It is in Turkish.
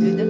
Dedim.